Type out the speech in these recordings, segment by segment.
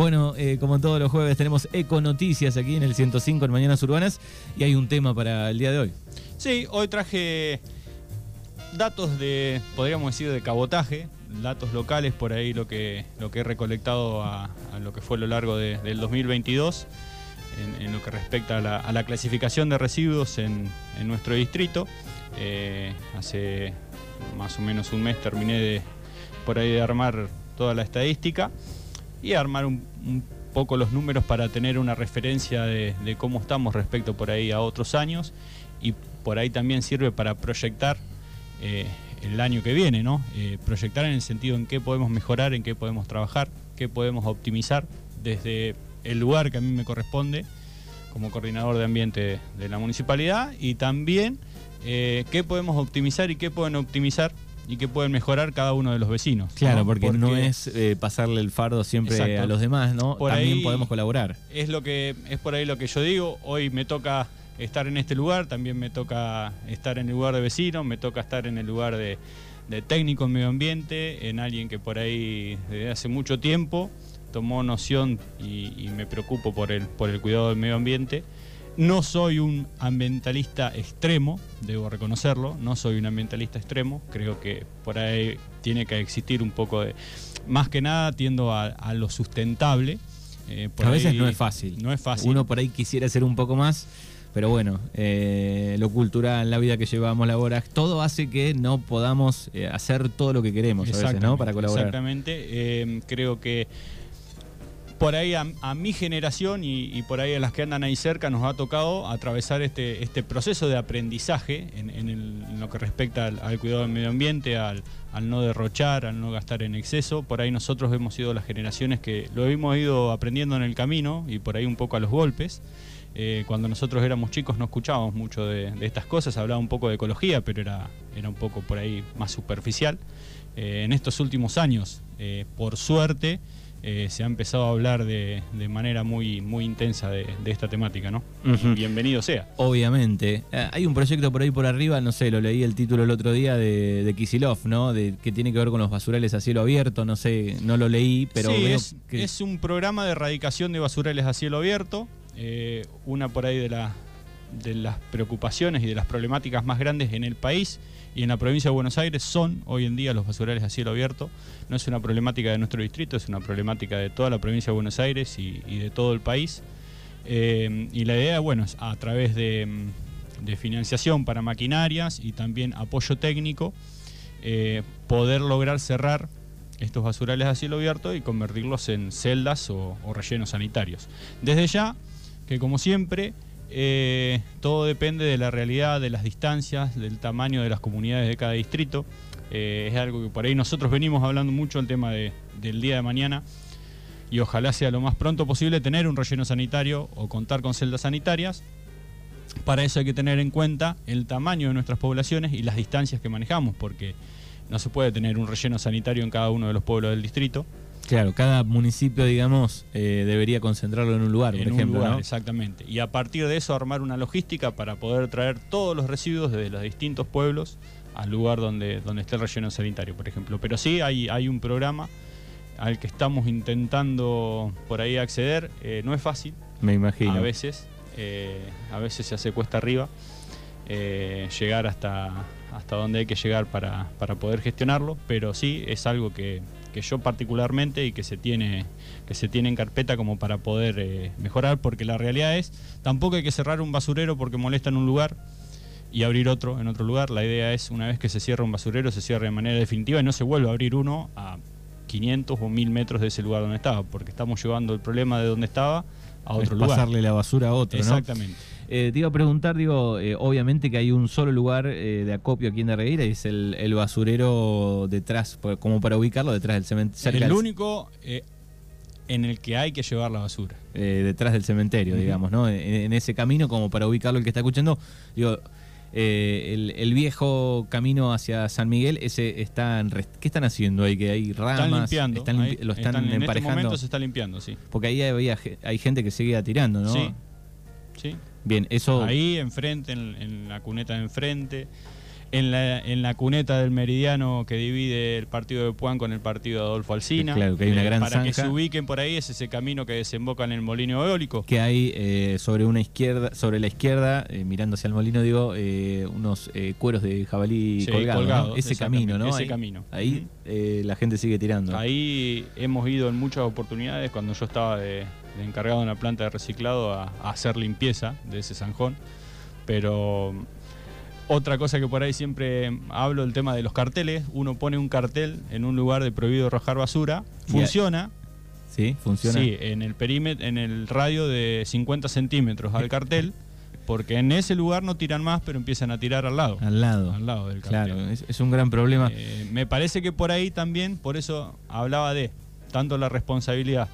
Bueno, eh, como todos los jueves tenemos Eco Noticias aquí en el 105 en Mañanas Urbanas y hay un tema para el día de hoy. Sí, hoy traje datos de, podríamos decir, de cabotaje, datos locales, por ahí lo que, lo que he recolectado a, lo que fue a lo largo del 2022, en, lo que respecta a la, clasificación de residuos en, nuestro distrito. Eh, hace más o menos un mes terminé de, por ahí de armar toda la estadística y armar un, poco los números para tener una referencia de, cómo estamos respecto por ahí a otros años y por ahí también sirve para proyectar eh, el año que viene, ¿no? Eh, proyectar en el sentido en qué podemos mejorar, en qué podemos trabajar, qué podemos optimizar desde el lugar que a mí me corresponde como coordinador de ambiente de la municipalidad y también eh, qué podemos optimizar y qué pueden optimizar y qué pueden mejorar cada uno de los vecinos. Claro, porque, no es eh, pasarle el fardo siempre a los demás, ¿no? también podemos colaborar. Es lo que es por ahí lo que yo digo. Hoy me toca estar en este lugar, también me toca estar en el lugar de vecino, me toca estar en el lugar de, técnico en medio ambiente, en alguien que por ahí desde hace mucho tiempo tomó noción y, me preocupo por el, por el cuidado del medio ambiente. No soy un ambientalista extremo, debo reconocerlo, no soy un ambientalista extremo, creo que por ahí tiene que existir un poco de... Más que nada tiendo a, lo sustentable. Eh, a veces no es fácil. No es fácil. Uno por ahí quisiera ser un poco más, pero bueno, eh, lo cultural, la vida que llevamos, la hora, todo hace que no podamos eh, hacer todo lo que queremos a veces, ¿no? Para colaborar. Exactamente. creo que por ahí a, mi generación y, por ahí a las que andan ahí cerca nos ha tocado atravesar este, este proceso de aprendizaje en, lo que respecta al, cuidado del medio ambiente, al, no derrochar, al no gastar en exceso. Por ahí nosotros hemos sido las generaciones que lo hemos ido aprendiendo en el camino y por ahí un poco a los golpes. Eh, cuando nosotros éramos chicos no escuchábamos mucho de, estas cosas, hablaba un poco de ecología, pero era, era un poco por ahí más superficial. Eh, en estos últimos años, eh, por suerte, eh, se ha empezado a hablar de, manera muy, muy intensa de, esta temática, ¿no? bienvenido sea. Obviamente. Eh, hay un proyecto por ahí por arriba, no sé, lo leí el título el otro día de, de Kisilov, ¿no? De, que tiene que ver con los basurales a cielo abierto, no sé, no lo leí, pero es, es un programa de erradicación de basurales a cielo abierto. Eh, una por ahí de, la, de las preocupaciones y de las problemáticas más grandes en el país y en la provincia de Buenos Aires son hoy en día los basurales a cielo abierto. No es una problemática de nuestro distrito, es una problemática de toda la provincia de Buenos Aires y, de todo el país. Eh, y la idea, bueno, es a través de, financiación para maquinarias y también apoyo técnico, eh, poder lograr cerrar estos basurales a cielo abierto y convertirlos en celdas o rellenos sanitarios. Desde ya, que como siempre, eh, todo depende de la realidad, de las distancias, del tamaño de las comunidades de cada distrito. Eh, es algo que por ahí nosotros venimos hablando mucho, el tema del día de mañana. Y ojalá sea lo más pronto posible tener un relleno sanitario o contar con celdas sanitarias. Para eso hay que tener en cuenta el tamaño de nuestras poblaciones y las distancias que manejamos, porque no se puede tener un relleno sanitario en cada uno de los pueblos del distrito. Claro, cada municipio, digamos, eh, debería concentrarlo en un lugar, por ejemplo. Exactamente. Y a partir de eso armar una logística para poder traer todos los residuos desde los distintos pueblos al lugar donde, donde esté el relleno sanitario, por ejemplo. Pero sí hay, hay un programa al que estamos intentando por ahí acceder. Eh, no es fácil. Me imagino. A veces, eh, a veces se hace cuesta arriba llegar hasta, hasta donde hay que llegar para, para poder gestionarlo, pero sí es algo que, que yo particularmente y que se tiene, que se tiene en carpeta como para poder eh, mejorar, porque la realidad es, tampoco hay que cerrar un basurero porque molesta en un lugar y abrir otro en otro lugar. La idea es, una vez que se cierra un basurero, se cierra de manera definitiva y no se vuelve a abrir uno a 500 o 1000 metros de ese lugar donde estaba, porque estamos llevando el problema de donde estaba a otro lugar. Pasarle la basura a otro, Exactamente. Eh, te iba a preguntar, digo, eh, obviamente que hay un solo lugar eh, de acopio aquí en Darreira y es el, basurero detrás, como para ubicarlo detrás del cementerio. El único en el que hay que llevar la basura. detrás del cementerio, digamos, ¿no? En, ese camino, como para ubicarlo el que está escuchando, digo, el, viejo camino hacia San Miguel, ese está ¿qué están haciendo ahí? Que hay ramas, están limpiando, lo están, emparejando. En este momento se está limpiando, sí. Porque ahí hay gente que sigue tirando, ¿no? Sí, sí. Bien, eso. Ahí enfrente, en, la cuneta de enfrente. en la, en la cuneta del meridiano que divide el partido de Puan con el partido de Adolfo Alsina. Claro, que hay una Eh, gran Para que se ubiquen por ahí, es ese camino que desemboca en el molino eólico. Que hay eh, sobre una izquierda, sobre la izquierda, eh, mirando hacia el molino, digo, eh, unos eh, cueros de jabalí Sí, colgados, Ese camino, ¿no? ese ahí, camino. Ahí la gente sigue tirando. Ahí hemos ido en muchas oportunidades cuando yo estaba de, de encargado en la planta de reciclado a, a hacer limpieza de ese zanjón. Pero otra cosa que por ahí siempre hablo, el tema de los carteles. Uno pone un cartel en un lugar de prohibido arrojar basura. Funciona, ¿Sí? ¿Funciona? sí, en el perímetro, en el radio de 50 centímetros al cartel. Porque en ese lugar no tiran más, pero empiezan a tirar al lado. Al lado. Al lado del cartel. Claro, es, es un gran problema. Eh, me parece que por ahí también, por eso hablaba de tanto la responsabilidad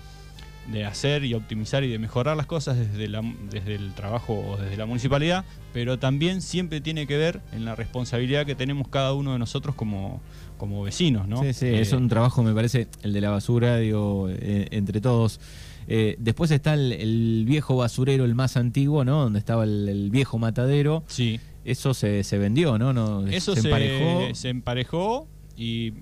de hacer y optimizar y de mejorar las cosas desde, la- desde el trabajo o desde la municipalidad, pero también siempre tiene que ver en la responsabilidad que tenemos cada uno de nosotros como, como vecinos, ¿no? Sí, sí, Eh, es un trabajo, me parece, el de la basura, digo, eh, entre todos. Eh, después está el, el viejo basurero, el más antiguo, ¿no? Donde estaba el, el viejo matadero. Sí, Eso se, se vendió, ¿no? no eso se emparejó. se emparejó y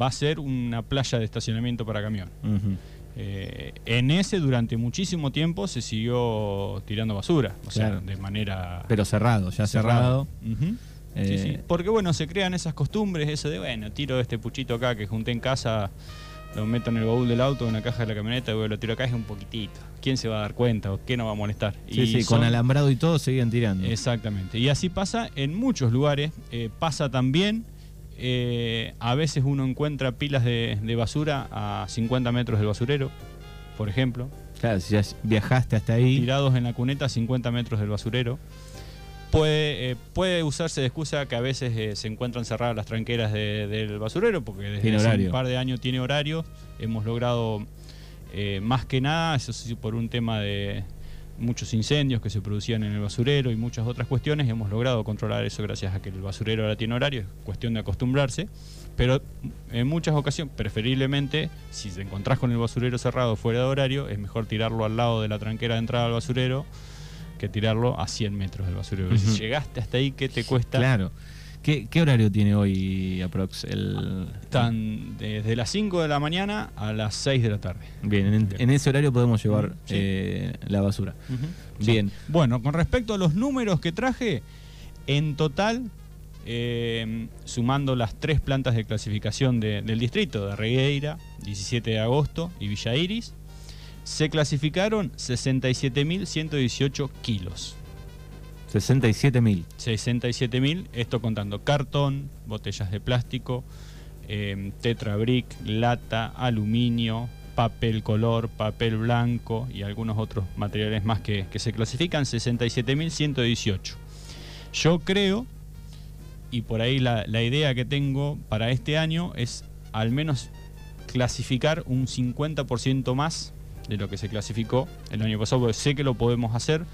va a ser una playa de estacionamiento para camión. Ujú. Eh, en ese durante muchísimo tiempo se siguió tirando basura, o sea, de manera Pero cerrado, ya cerrado. Sí, Eh, sí. Porque bueno, se crean esas costumbres, eso de bueno, tiro este puchito acá que junté en casa, lo meto en el baúl del auto, en la caja de la camioneta, y lo tiro acá es un poquitito. ¿Quién se va a dar cuenta o qué nos va a molestar? Sí, Y sí, son- con alambrado y todo seguían tirando. Exactamente. Y así pasa en muchos lugares. Eh, pasa también, eh, a veces uno encuentra pilas de, de basura a 50 metros del basurero, por ejemplo. Claro, si ya viajaste hasta ahí. tirados en la cuneta a 50 metros del basurero. Puede, eh, puede usarse de excusa que a veces eh, se encuentran cerradas las tranqueras de- del basurero, porque desde Tiene hace horario. un par de años tiene horario. Hemos logrado, más que nada, eso sí, por un tema de muchos incendios que se producían en el basurero y muchas otras cuestiones, hemos logrado controlar eso gracias a que el basurero ahora tiene horario, es cuestión de acostumbrarse. Pero en muchas ocasiones, preferiblemente, si te encontrás con el basurero cerrado fuera de horario, es mejor tirarlo al lado de la tranquera de entrada al basurero que tirarlo a 100 metros del basurero. Si llegaste hasta ahí, ¿qué te cuesta? Claro. ¿Qué, qué horario tiene hoy aprox? El... Están desde las 5 de la mañana a las 6 de la tarde. Bien, en, en ese horario podemos llevar Sí. eh, la basura. Bien. Bueno, con respecto a los números que traje, en total, eh, sumando las tres plantas de clasificación de- del distrito, de Regueira, 17 de agosto y Villa Iris, se clasificaron 67.118 kilos. 67 mil. 67.000, esto contando cartón, botellas de plástico, eh, tetrabric, lata, aluminio, papel color, papel blanco y algunos otros materiales más que, que se clasifican, 67.118. Yo creo, y por ahí la, la idea que tengo para este año es al menos clasificar un 50% más de lo que se clasificó el año pasado, porque sé que lo podemos hacer,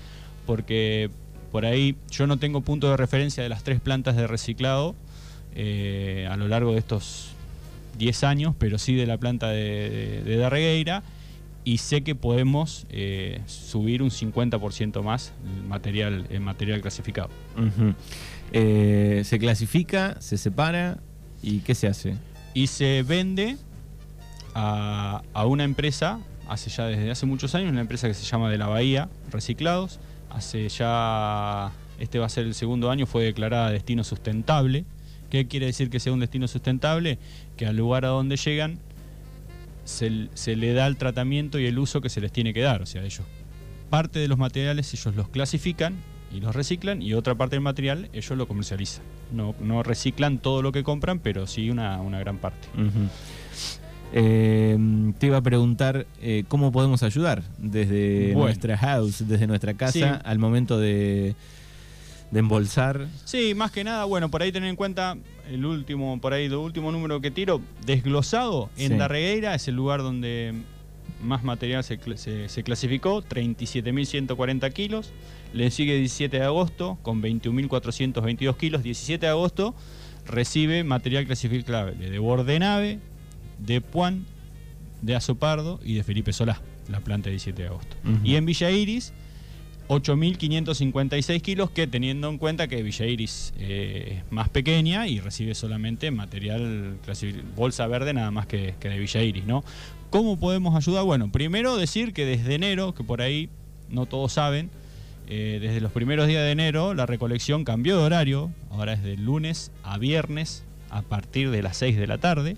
porque por ahí yo no tengo punto de referencia de las tres plantas de reciclado eh, a lo largo de estos 10 años, pero sí de la planta de, de, de Darregueira, y sé que podemos eh, subir un 50% más el material, el material clasificado. Eh, se clasifica, se separa y ¿qué se hace? y se vende a, a una empresa, hace ya desde hace muchos años, una empresa que se llama De la Bahía Reciclados. Hace ya, este va a ser el segundo año, fue declarada destino sustentable. ¿Qué quiere decir que sea un destino sustentable? Que al lugar a donde llegan se, le da el tratamiento y el uso que se les tiene que dar. O sea, ellos, parte de los materiales ellos los clasifican y los reciclan y otra parte del material ellos lo comercializan. No, no reciclan todo lo que compran, pero sí una, una gran parte. Eh, te iba a preguntar eh, cómo podemos ayudar desde Bueno. nuestra house, desde nuestra casa, Sí. al momento de, de embolsar. Sí, más que nada, bueno, por ahí tener en cuenta el último, por ahí el último número que tiro, desglosado en Sí. Darregueira, es el lugar donde más material se, se- se clasificó, 37.140 kilos. Le sigue 17 de agosto con 21.422 kilos. 17 de agosto recibe material clasificable de Bordenave, de Puan, de Azopardo y de Felipe Solá, la planta de 17 de agosto. Ujú. Y en Villa Iris 8.556 kilos, que teniendo en cuenta que Villa Iris eh, es más pequeña y recibe solamente material, bolsa verde nada más que, que de Villa Iris, ¿no? ¿Cómo podemos ayudar? Bueno, primero decir que desde enero, que por ahí no todos saben, eh, desde los primeros días de enero la recolección cambió de horario, ahora es de lunes a viernes a partir de las 6 de la tarde,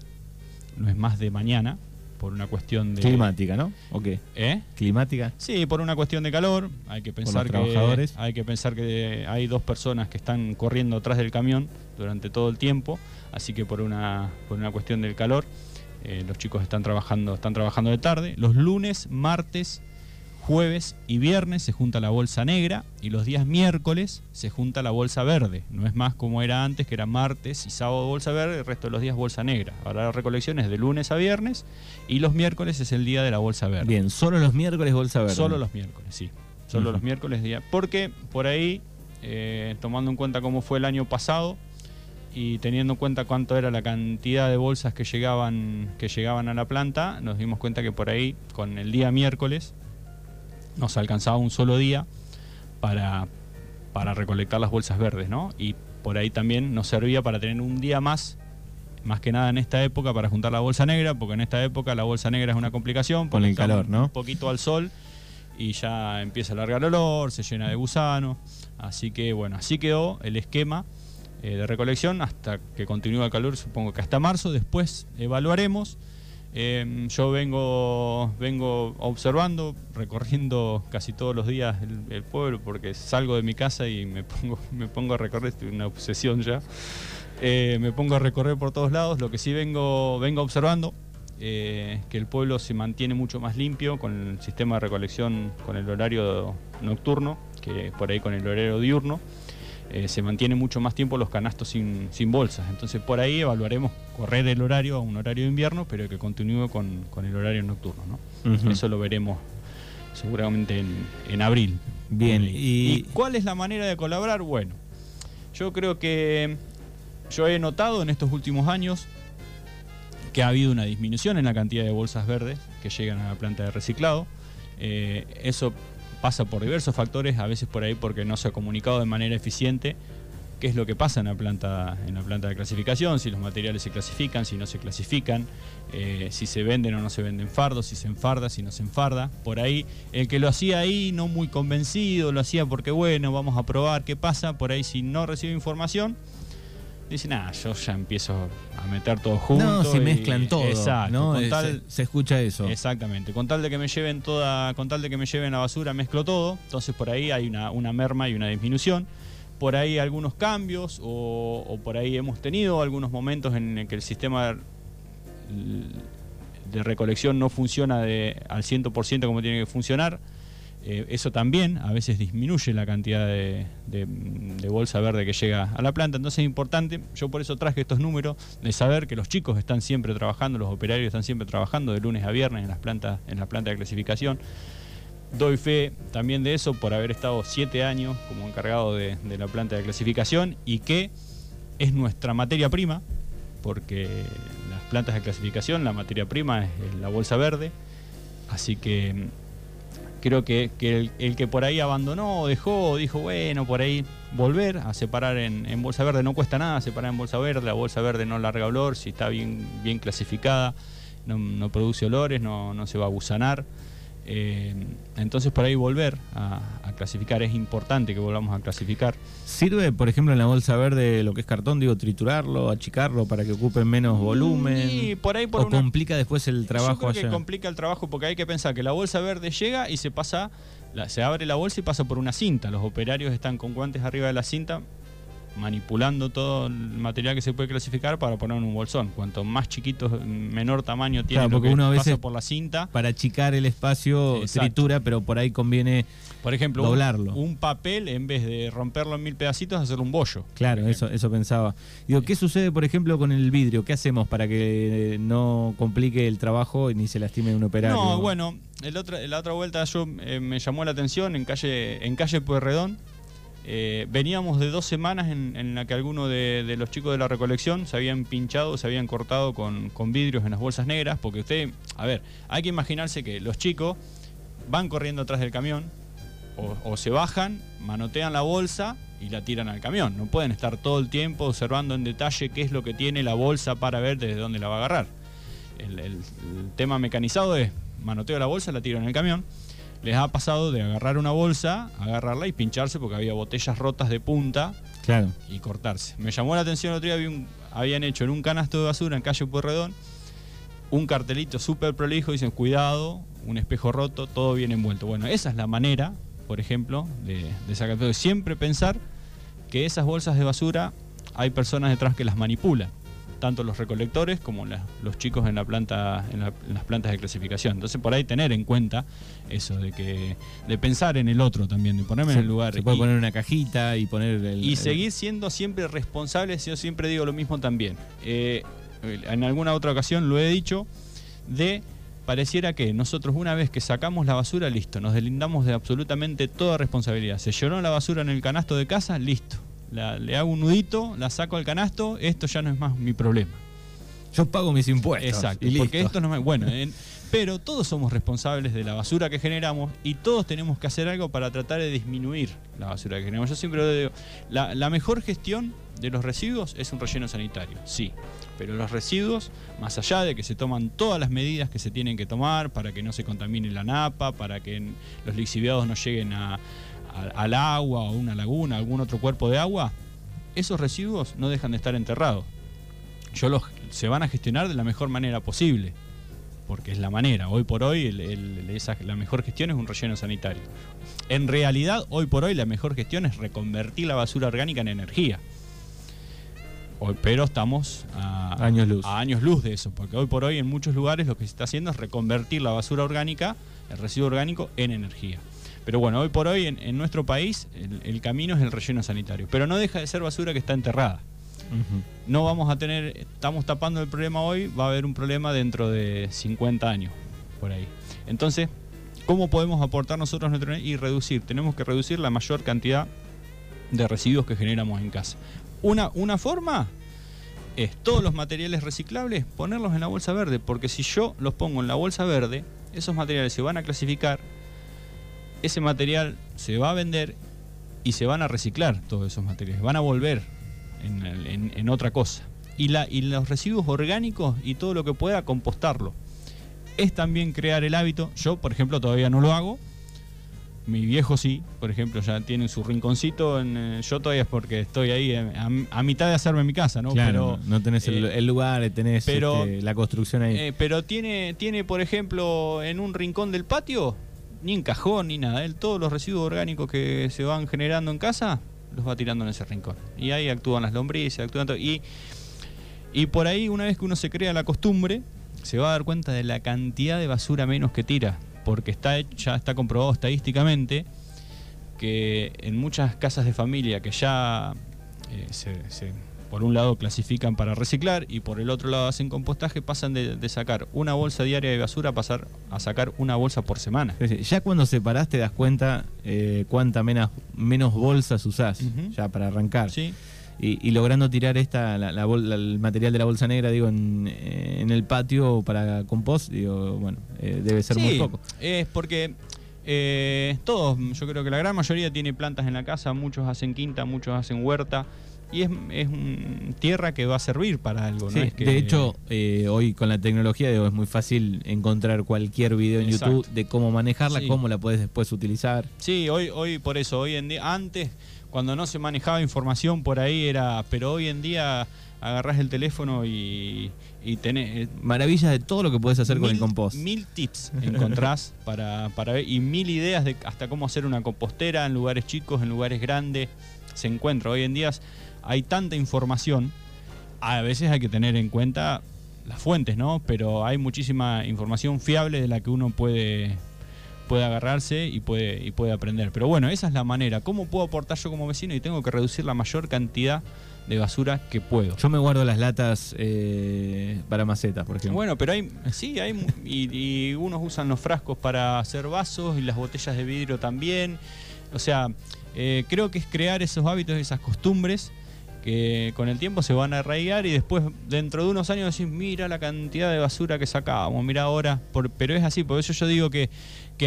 no es más de mañana, por una cuestión de... Climática, ¿no? ¿O qué? ¿Eh? Climática. Sí, por una cuestión de calor, hay que pensar que trabajadores. hay que pensar que hay dos personas que están corriendo atrás del camión durante todo el tiempo, así que por una por una cuestión del calor eh, los chicos están trabajando están trabajando de tarde. Los lunes, martes, jueves y viernes se junta la bolsa negra y los días miércoles se junta la bolsa verde. No es más como era antes, que era martes y sábado bolsa verde, el resto de los días bolsa negra. Ahora la recolección es de lunes a viernes y los miércoles es el día de la bolsa verde. Bien, solo los miércoles bolsa verde. Solo los miércoles, sí. Solo los miércoles día. Porque por ahí, eh, tomando en cuenta cómo fue el año pasado y teniendo en cuenta cuánto era la cantidad de bolsas que llegaban, que llegaban a la planta, nos dimos cuenta que por ahí, con el día miércoles, nos alcanzaba un solo día para, para recolectar las bolsas verdes, ¿no? Y por ahí también nos servía para tener un día más, más que nada en esta época, para juntar la bolsa negra, porque en esta época la bolsa negra es una complicación. Con el calor, ¿no? Un poquito al sol y ya empieza a largar el olor, se llena de gusanos. Así que bueno, así quedó el esquema eh, de recolección hasta que continúe el calor, supongo que hasta marzo. Después evaluaremos. Eh, yo vengo, vengo observando, recorriendo casi todos los días el, el pueblo, porque salgo de mi casa y me pongo, me pongo a recorrer, estoy una obsesión ya. Eh, me pongo a recorrer por todos lados. Lo que sí vengo, vengo observando, eh, que el pueblo se mantiene mucho más limpio con el sistema de recolección, con el horario nocturno, que por ahí con el horario diurno. Eh, se mantiene mucho más tiempo los canastos sin, sin bolsas. Entonces por ahí evaluaremos correr el horario a un horario de invierno, pero que continúe con, con el horario nocturno. Eso lo veremos seguramente en, en abril. Bien, Ponele. y- cuál es la manera de colaborar? Bueno, yo creo que yo he notado en estos últimos años que ha habido una disminución en la cantidad de bolsas verdes que llegan a la planta de reciclado. Eh, eso pasa por diversos factores, a veces por ahí porque no se ha comunicado de manera eficiente qué es lo que pasa en la planta, en la planta de clasificación, si los materiales se clasifican, si no se clasifican, eh, si se venden o no se venden fardos, si se enfarda, si no se enfarda. Por ahí, el que lo hacía ahí no muy convencido, lo hacía porque bueno, vamos a probar qué pasa, por ahí si no recibe información, dice, nada, yo ya empiezo a meter todo junto. No, se y- mezclan todo. Exacto, ¿no? con Eh, tal- se, se escucha eso. Exactamente, con tal de que me lleven toda, con tal de que me lleven la basura, mezclo todo, entonces por ahí hay una, una merma y una disminución. Por ahí algunos cambios, o, o por ahí hemos tenido algunos momentos en el que el sistema de, de recolección no funciona de, al 100% como tiene que funcionar. Eh, eso también a veces disminuye la cantidad de, bolsa verde que llega a la planta. Entonces es importante, yo por eso traje estos números, de saber que los chicos están siempre trabajando, los operarios están siempre trabajando de lunes a viernes en las plantas, en la planta de clasificación. Doy fe también de eso por haber estado siete años como encargado de, la planta de clasificación y que es nuestra materia prima, porque las plantas de clasificación, la materia prima es la bolsa verde, así que creo que, que el, que por ahí abandonó, dejó, dijo, bueno, por ahí volver a separar en, bolsa verde, no cuesta nada separar en bolsa verde, la bolsa verde no larga olor, si está bien, bien clasificada, no, no produce olores, no, no se va a gusanar. Eh, entonces por ahí volver a, a clasificar, es importante que volvamos a clasificar. ¿Sirve, por ejemplo, en la bolsa verde lo que es cartón, digo, triturarlo, achicarlo para que ocupe menos volumen? Y por ahí por ¿O una- complica después el trabajo Yo creo que allá? complica el trabajo porque hay que pensar que la bolsa verde llega y se pasa, la- se abre la bolsa y pasa por una cinta. Los operarios están con guantes arriba de la cinta manipulando todo el material que se puede clasificar para poner en un bolsón. Cuanto más chiquito, menor tamaño tiene Claro, lo porque que uno a pasa veces- por la cinta. Para achicar el espacio, Exacto. tritura, pero por ahí conviene Por ejemplo, un- doblarlo. Un, papel, en vez de romperlo en mil pedacitos, hacerlo un bollo. Claro, eso, eso pensaba. Digo, ¿qué sucede, por ejemplo, con el vidrio? ¿Qué hacemos para que eh, no complique el trabajo y ni se lastime un operario? No, bueno, el otra, la otra vuelta yo eh, me llamó la atención en calle, en calle Pueyrredón. Eh, veníamos de dos semanas en, la que algunos de, los chicos de la recolección se habían pinchado, se habían cortado con, vidrios en las bolsas negras, porque usted, a ver, hay que imaginarse que los chicos van corriendo atrás del camión, o, se bajan, manotean la bolsa y la tiran al camión. No pueden estar todo el tiempo observando en detalle qué es lo que tiene la bolsa para ver desde dónde la va a agarrar. El, tema mecanizado es manoteo la bolsa, la tiro en el camión. Les ha pasado de agarrar una bolsa, agarrarla y pincharse porque había botellas rotas de punta claro. y cortarse. Me llamó la atención el otro día, habían hecho en un canasto de basura en calle Puerredón un cartelito súper prolijo, dicen cuidado, un espejo roto, todo bien envuelto. Bueno, esa es la manera por ejemplo, de, de sacar. siempre pensar que esas bolsas de basura hay personas detrás que las manipulan, tanto los recolectores como los chicos en, la planta, en, las plantas de clasificación. Entonces por ahí tener en cuenta eso, de que de pensar en el otro también, de ponerme en el lugar. Se puede poner una cajita y poner el... Y seguir siendo siempre responsables, yo siempre digo lo mismo también. Eh, en alguna otra ocasión lo he dicho, de pareciera que nosotros una vez que sacamos la basura, listo, nos delindamos de absolutamente toda responsabilidad. Se llenó la basura en el canasto de casa, listo. Le hago un nudito, la saco al canasto, esto ya no es más mi problema. Yo pago mis impuestos. Exacto, porque esto no es... Bueno, pero todos somos responsables de la basura que generamos y todos tenemos que hacer algo para tratar de disminuir la basura que generamos. Yo siempre lo digo, la mejor gestión de los residuos es un relleno sanitario, sí. Pero los residuos, más allá de que se toman todas las medidas que se tienen que tomar para que no se contamine la napa, para que los lixiviados no lleguen al agua o una laguna, algún otro cuerpo de agua, esos residuos no dejan de estar enterrados. Yo los, se van a gestionar de la mejor manera posible, porque es la manera. Hoy por hoy la mejor gestión es un relleno sanitario. En realidad, hoy por hoy la mejor gestión es reconvertir la basura orgánica en energía pero estamos a años, luz. a años luz de eso, porque hoy por hoy en muchos lugares lo que se está haciendo es reconvertir la basura orgánica, el residuo orgánico, en energía. Pero bueno, hoy por hoy en, nuestro país el, camino es el relleno sanitario, pero no deja de ser basura que está enterrada. No vamos a tener, estamos tapando el problema hoy, va a haber un problema dentro de 50 años, por ahí. Entonces, ¿cómo podemos aportar nosotros nuestro y reducir? Tenemos que reducir la mayor cantidad de residuos que generamos en casa. Una, una forma es todos los materiales reciclables ponerlos en la bolsa verde, porque si yo los pongo en la bolsa verde, esos materiales se van a clasificar, ese material se va a vender y se van a reciclar todos esos materiales, van a volver en, otra cosa. Y, la, y los residuos orgánicos y todo lo que pueda compostarlo. Es también crear el hábito, yo por ejemplo todavía no lo hago, mi viejo sí, por ejemplo, ya tiene su rinconcito. En, eh, yo todavía es porque estoy ahí eh, a, mitad de hacerme mi casa, ¿no? Claro, no tenés el, eh, lugar, tenés este, la construcción ahí. pero tiene, tiene, por ejemplo, en un rincón del patio, ni en cajón ni nada. Él todos los residuos orgánicos que se van generando en casa los va tirando en ese rincón. Y ahí actúan las lombrices, actúan todo. Y, y por ahí, una vez que uno se crea la costumbre, se va a dar cuenta de la cantidad de basura menos que tira porque está, ya está comprobado estadísticamente que en muchas casas de familia que ya eh, se, por un lado clasifican para reciclar y por el otro lado hacen compostaje, pasan de, sacar una bolsa diaria de basura a pasar a sacar una bolsa por semana. Ya cuando separás te das cuenta eh, cuánta menos, menos bolsas usás ya para arrancar. Sí y, logrando tirar esta el material de la bolsa negra digo en, eh, el patio para compost digo bueno eh, debe ser muy poco es porque eh, todos yo creo que la gran mayoría tiene plantas en la casa muchos hacen quinta muchos hacen huerta y es, es tierra que va a servir para algo. ¿no? de hecho, hoy con la tecnología digo, es muy fácil encontrar cualquier video en YouTube de cómo manejarla, cómo la puedes después utilizar. Sí, hoy, hoy por eso, hoy en día, antes cuando no se manejaba información por ahí era, pero hoy en día agarrás el teléfono y, y tenés... Eh, Maravillas de todo lo que puedes hacer con el compost. Mil tips encontrás para, para ver y mil ideas de hasta cómo hacer una compostera en lugares chicos, en lugares grandes. Se encuentra. Hoy en día hay tanta información, a veces hay que tener en cuenta las fuentes, ¿no? Pero hay muchísima información fiable de la que uno puede puede agarrarse y puede, y puede aprender. Pero bueno, esa es la manera. ¿Cómo puedo aportar yo como vecino y tengo que reducir la mayor cantidad de basura que puedo? Yo me guardo las latas eh, para macetas, por ejemplo. Bueno, pero hay, sí, hay, y, unos usan los frascos para hacer vasos y las botellas de vidrio también. O sea, eh, creo que es crear esos hábitos, esas costumbres que con el tiempo se van a arraigar y después dentro de unos años decís, mira la cantidad de basura que sacábamos, mira ahora, pero es así, por eso yo digo que,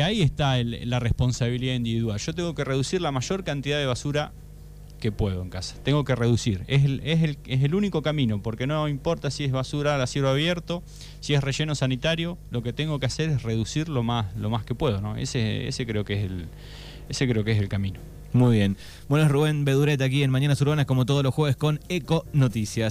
ahí está la responsabilidad individual. Yo tengo que reducir la mayor cantidad de basura que puedo en casa. Tengo que reducir. Es el, único camino, porque no importa si es basura a cielo abierto, si es relleno sanitario, lo que tengo que hacer es reducir lo más, que puedo. ¿no? Es ese creo que es el camino. Muy bien. Bueno, es Rubén Bedureta aquí en Mañanas Urbanas, como todos los jueves, con Eco Noticias.